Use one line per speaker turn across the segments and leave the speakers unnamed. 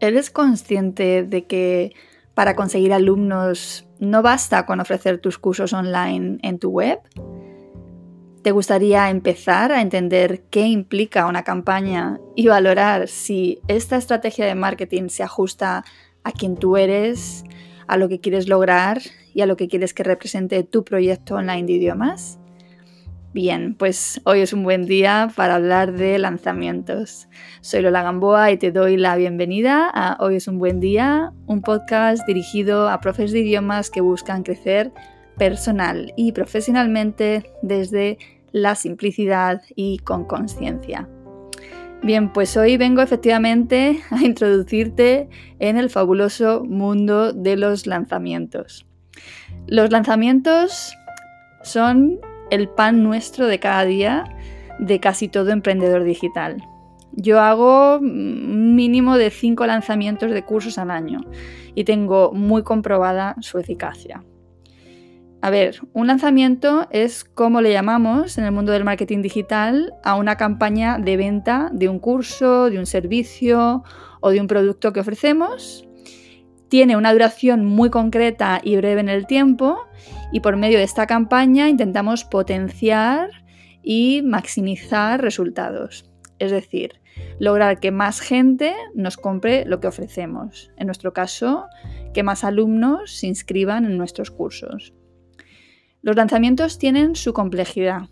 ¿Eres consciente de que para conseguir alumnos no basta con ofrecer tus cursos online en tu web? ¿Te gustaría empezar a entender qué implica una campaña y valorar si esta estrategia de marketing se ajusta a quien tú eres, a lo que quieres lograr y a lo que quieres que represente tu proyecto online de idiomas? Bien, pues hoy es un buen día para hablar de lanzamientos. Soy Lola Gamboa y te doy la bienvenida a Hoy es un buen día, un podcast dirigido a profes de idiomas que buscan crecer personal y profesionalmente desde la simplicidad y con conciencia. Bien, pues hoy vengo efectivamente a introducirte en el fabuloso mundo de los lanzamientos. Los lanzamientos son el pan nuestro de cada día de casi todo emprendedor digital. Yo hago un mínimo de 5 lanzamientos de cursos al año y tengo muy comprobada su eficacia. A ver, un lanzamiento es como le llamamos en el mundo del marketing digital a una campaña de venta de un curso, de un servicio o de un producto que ofrecemos. Tiene una duración muy concreta y breve en el tiempo y por medio de esta campaña intentamos potenciar y maximizar resultados. Es decir, lograr que más gente nos compre lo que ofrecemos. En nuestro caso, que más alumnos se inscriban en nuestros cursos. Los lanzamientos tienen su complejidad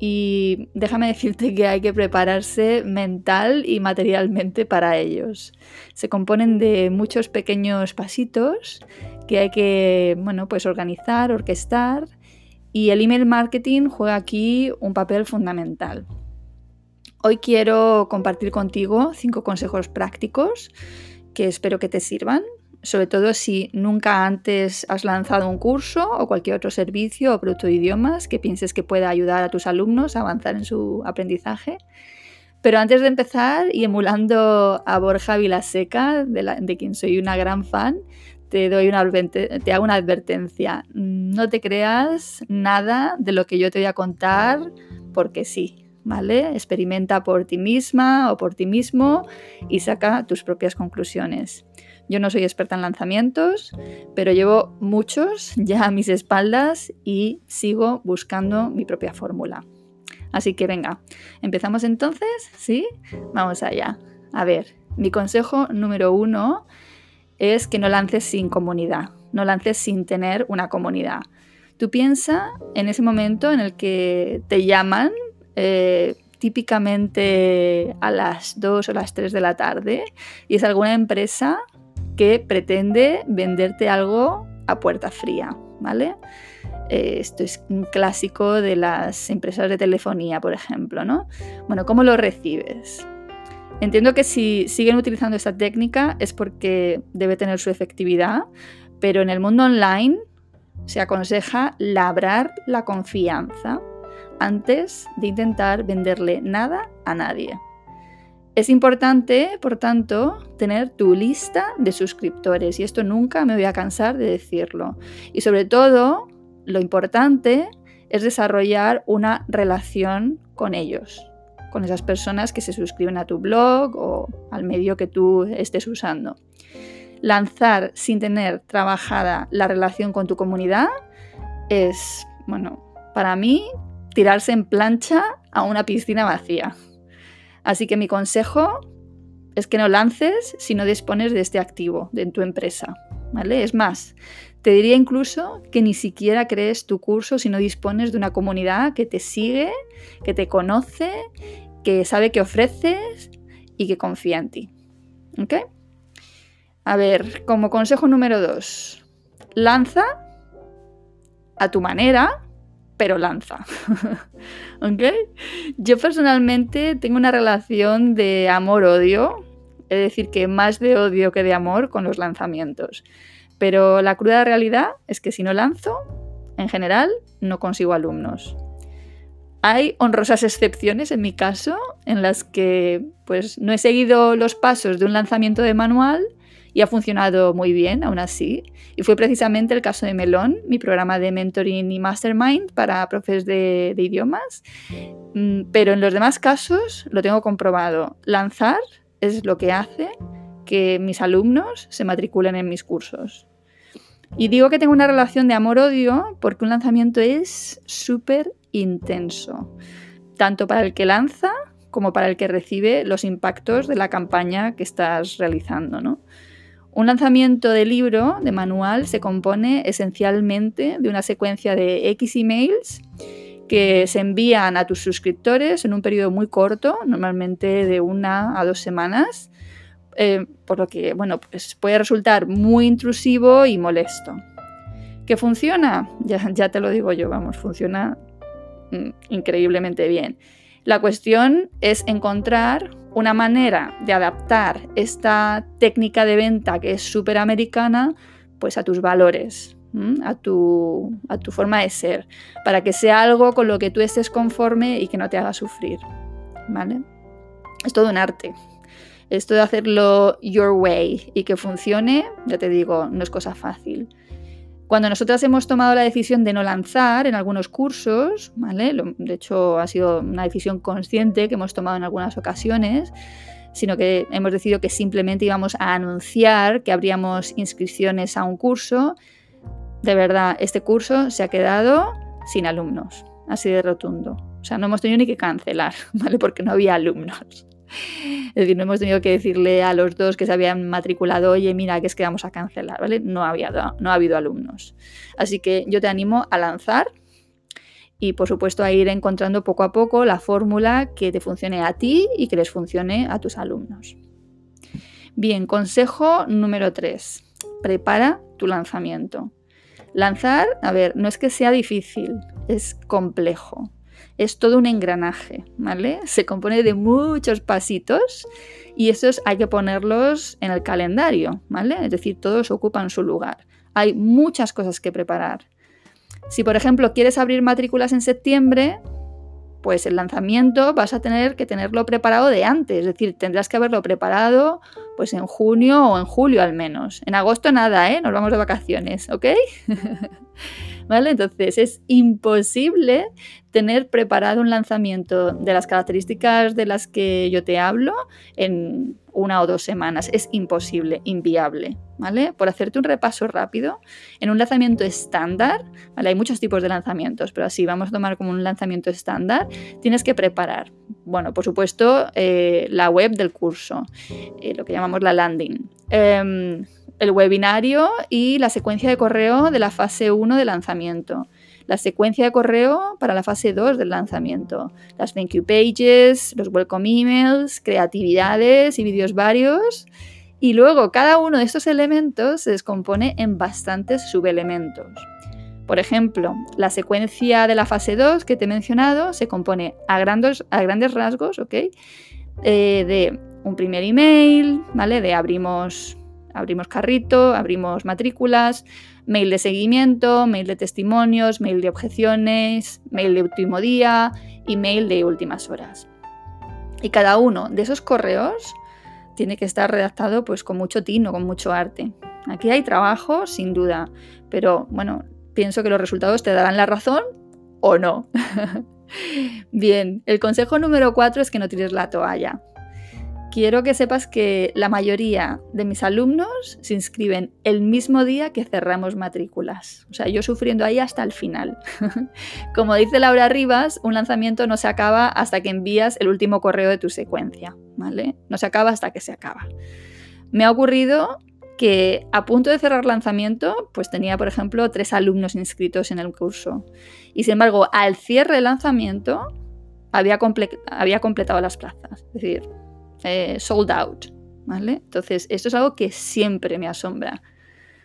y déjame decirte que hay que prepararse mental y materialmente para ellos. Se componen de muchos pequeños pasitos que hay que bueno, pues organizar, orquestar y el email marketing juega aquí un papel fundamental. Hoy quiero compartir contigo cinco consejos prácticos que espero que te sirvan, sobre todo si nunca antes has lanzado un curso o cualquier otro servicio o producto de idiomas que pienses que pueda ayudar a tus alumnos a avanzar en su aprendizaje. Pero antes de empezar, y emulando a Borja Vilaseca, de, quien soy una gran fan, te, doy una, te hago una advertencia. No te creas nada de lo que yo te voy a contar porque sí, ¿vale? Experimenta por ti misma o por ti mismo y saca tus propias conclusiones. Yo no soy experta en lanzamientos, pero llevo muchos ya a mis espaldas y sigo buscando mi propia fórmula. Así que venga, empezamos entonces, ¿sí? Vamos allá. A ver, mi consejo número uno es que no lances sin comunidad, no lances sin tener una comunidad. Tú piensa en ese momento en el que te llaman, eh, típicamente a las 2 o las 3 de la tarde, y es alguna empresa que pretende venderte algo a puerta fría, ¿vale? Eh, esto es un clásico de las empresas de telefonía, por ejemplo, ¿no? Bueno, ¿cómo lo recibes? Entiendo que si siguen utilizando esta técnica es porque debe tener su efectividad, pero en el mundo online se aconseja labrar la confianza antes de intentar venderle nada a nadie. Es importante, por tanto, tener tu lista de suscriptores y esto nunca me voy a cansar de decirlo. Y sobre todo, lo importante es desarrollar una relación con ellos con esas personas que se suscriben a tu blog o al medio que tú estés usando. Lanzar sin tener trabajada la relación con tu comunidad es, bueno, para mí, tirarse en plancha a una piscina vacía. Así que mi consejo es que no lances si no dispones de este activo en tu empresa. ¿vale? Es más, te diría incluso que ni siquiera crees tu curso si no dispones de una comunidad que te sigue, que te conoce, que sabe qué ofreces y que confía en ti. ¿Ok? A ver, como consejo número dos, lanza a tu manera, pero lanza. ¿Ok? Yo personalmente tengo una relación de amor-odio, es decir, que más de odio que de amor con los lanzamientos. Pero la cruda realidad es que si no lanzo, en general, no consigo alumnos. Hay honrosas excepciones en mi caso en las que pues no he seguido los pasos de un lanzamiento de manual y ha funcionado muy bien aún así. Y fue precisamente el caso de Melón, mi programa de mentoring y mastermind para profes de, de idiomas. Mm, pero en los demás casos lo tengo comprobado. Lanzar es lo que hace que mis alumnos se matriculen en mis cursos. Y digo que tengo una relación de amor-odio porque un lanzamiento es súper intenso, tanto para el que lanza como para el que recibe los impactos de la campaña que estás realizando. ¿no? Un lanzamiento de libro, de manual, se compone esencialmente de una secuencia de X emails que se envían a tus suscriptores en un periodo muy corto, normalmente de una a dos semanas, eh, por lo que bueno, pues puede resultar muy intrusivo y molesto. ¿Que funciona? Ya, ya te lo digo yo, vamos, funciona Mm, increíblemente bien. La cuestión es encontrar una manera de adaptar esta técnica de venta que es súper americana pues a tus valores, a tu, a tu forma de ser, para que sea algo con lo que tú estés conforme y que no te haga sufrir. ¿Vale? Es todo un arte. Esto de hacerlo your way y que funcione, ya te digo, no es cosa fácil. Cuando nosotras hemos tomado la decisión de no lanzar en algunos cursos, ¿vale? de hecho ha sido una decisión consciente que hemos tomado en algunas ocasiones, sino que hemos decidido que simplemente íbamos a anunciar que habríamos inscripciones a un curso. De verdad, este curso se ha quedado sin alumnos, así de rotundo. O sea, no hemos tenido ni que cancelar, ¿vale? Porque no había alumnos. Es decir, no hemos tenido que decirle a los dos que se habían matriculado, oye, mira, que es que vamos a cancelar, ¿vale? No, había, no ha habido alumnos. Así que yo te animo a lanzar y, por supuesto, a ir encontrando poco a poco la fórmula que te funcione a ti y que les funcione a tus alumnos. Bien, consejo número 3. Prepara tu lanzamiento. Lanzar, a ver, no es que sea difícil, es complejo es todo un engranaje, ¿vale? Se compone de muchos pasitos y esos hay que ponerlos en el calendario, ¿vale? Es decir, todos ocupan su lugar. Hay muchas cosas que preparar. Si, por ejemplo, quieres abrir matrículas en septiembre, pues el lanzamiento vas a tener que tenerlo preparado de antes, es decir, tendrás que haberlo preparado pues en junio o en julio al menos. En agosto nada, ¿eh? Nos vamos de vacaciones, ¿ok? ¿Vale? Entonces es imposible tener preparado un lanzamiento de las características de las que yo te hablo en una o dos semanas. Es imposible, inviable. ¿Vale? Por hacerte un repaso rápido, en un lanzamiento estándar, ¿vale? Hay muchos tipos de lanzamientos, pero así vamos a tomar como un lanzamiento estándar, tienes que preparar, bueno, por supuesto, eh, la web del curso, eh, lo que llamamos la landing. Em, el webinario y la secuencia de correo de la fase 1 de lanzamiento. La secuencia de correo para la fase 2 del lanzamiento. Las thank you pages, los welcome emails, creatividades y vídeos varios. Y luego cada uno de estos elementos se descompone en bastantes subelementos. Por ejemplo, la secuencia de la fase 2 que te he mencionado se compone a, grandes, rasgos ¿ok? Eh, de un primer email, ¿vale? De abrimos Abrimos carrito, abrimos matrículas, mail de seguimiento, mail de testimonios, mail de objeciones, mail de último día y mail de últimas horas. Y cada uno de esos correos tiene que estar redactado pues con mucho tino, con mucho arte. Aquí hay trabajo, sin duda, pero bueno, pienso que los resultados te darán la razón o no. Bien, el consejo número cuatro es que no tires la toalla quiero que sepas que la mayoría de mis alumnos se inscriben el mismo día que cerramos matrículas. O sea, yo sufriendo ahí hasta el final. Como dice Laura Rivas, un lanzamiento no se acaba hasta que envías el último correo de tu secuencia, ¿vale? No se acaba hasta que se acaba. Me ha ocurrido que a punto de cerrar lanzamiento, pues tenía, por ejemplo, tres alumnos inscritos en el curso. Y sin embargo, al cierre del lanzamiento, había, había completado las plazas. Es decir, eh, sold out. ¿vale? Entonces, esto es algo que siempre me asombra.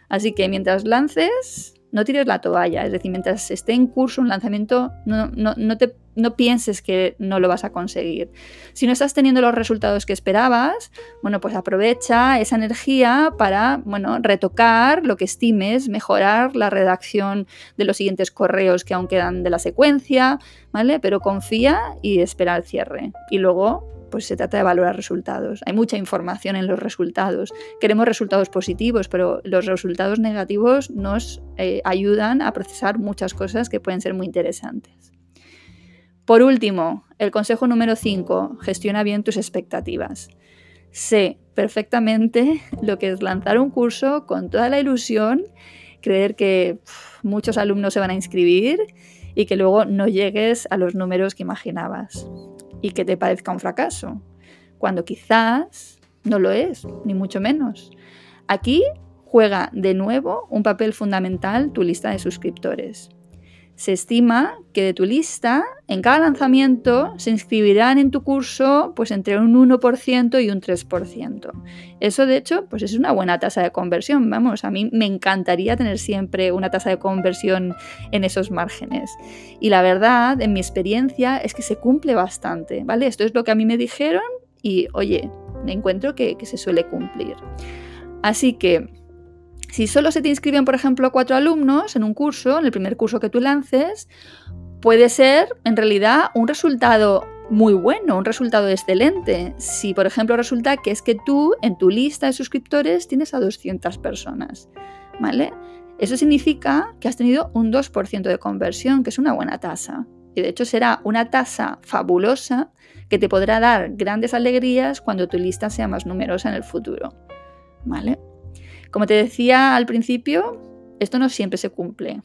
Así que mientras lances, no tires la toalla. Es decir, mientras esté en curso un lanzamiento, no, no, te, no pienses que no lo vas a conseguir. Si no estás teniendo los resultados que esperabas, bueno, pues aprovecha esa energía para, bueno, retocar lo que estimes, mejorar la redacción de los siguientes correos que aún quedan de la secuencia, ¿vale? Pero confía y espera el cierre. Y luego, pues se trata de valorar resultados. Hay mucha información en los resultados. Queremos resultados positivos, pero los resultados negativos nos eh, ayudan a procesar muchas cosas que pueden ser muy interesantes. Por último, el consejo número 5, gestiona bien tus expectativas. Sé perfectamente lo que es lanzar un curso con toda la ilusión, creer que muchos alumnos se van a inscribir y que luego no llegues a los números que imaginabas y que te parezca un fracaso, cuando quizás no lo es, ni mucho menos. Aquí juega de nuevo un papel fundamental tu lista de suscriptores. Se estima que de tu lista, en cada lanzamiento, se inscribirán en tu curso pues entre un 1% y un 3%. Eso, de hecho, pues es una buena tasa de conversión. Vamos, a mí me encantaría tener siempre una tasa de conversión en esos márgenes. Y la verdad, en mi experiencia, es que se cumple bastante, ¿vale? Esto es lo que a mí me dijeron y, oye, me encuentro que, que se suele cumplir. Así que si solo se te inscriben, por ejemplo, cuatro alumnos en un curso, en el primer curso que tú lances, puede ser en realidad un resultado muy bueno, un resultado excelente. Si, por ejemplo, resulta que es que tú en tu lista de suscriptores tienes a 200 personas, ¿vale? Eso significa que has tenido un 2% de conversión, que es una buena tasa. Y de hecho será una tasa fabulosa que te podrá dar grandes alegrías cuando tu lista sea más numerosa en el futuro, ¿vale? Como te decía al principio, esto no siempre se cumple.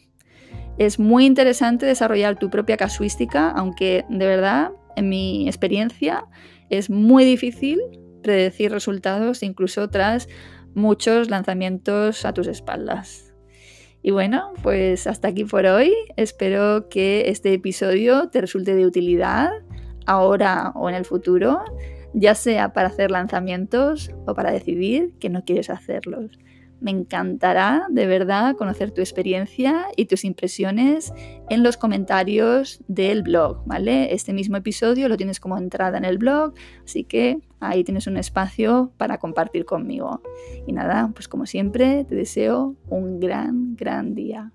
Es muy interesante desarrollar tu propia casuística, aunque de verdad, en mi experiencia, es muy difícil predecir resultados incluso tras muchos lanzamientos a tus espaldas. Y bueno, pues hasta aquí por hoy. Espero que este episodio te resulte de utilidad ahora o en el futuro, ya sea para hacer lanzamientos o para decidir que no quieres hacerlos. Me encantará de verdad conocer tu experiencia y tus impresiones en los comentarios del blog, ¿vale? Este mismo episodio lo tienes como entrada en el blog, así que ahí tienes un espacio para compartir conmigo. Y nada, pues como siempre, te deseo un gran, gran día.